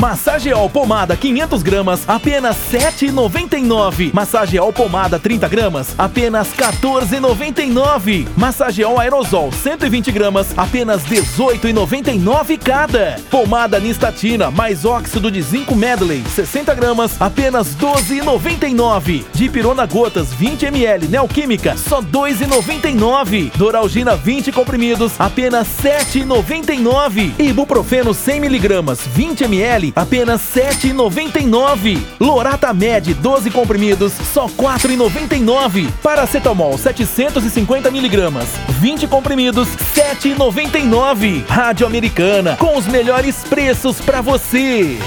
Massageol pomada 500 gramas, apenas 7,99. Massageol pomada 30 gramas, apenas 14,99. Massageol aerosol 120 gramas, apenas 18,99 cada. Pomada Nistatina mais óxido de zinco medley 60 gramas, apenas 12,99. Dipirona gotas 20 ml Neoquímica, só 2,99. Doralgina 20 comprimidos, apenas 7,99. Ibuprofeno 100 miligramas 20 ml, apenas 7,99. Lorata Med 12 comprimidos, só 4,99. Paracetamol 750 miligramas, 20 comprimidos, 7,99. Rádio Americana, com os melhores preços para você.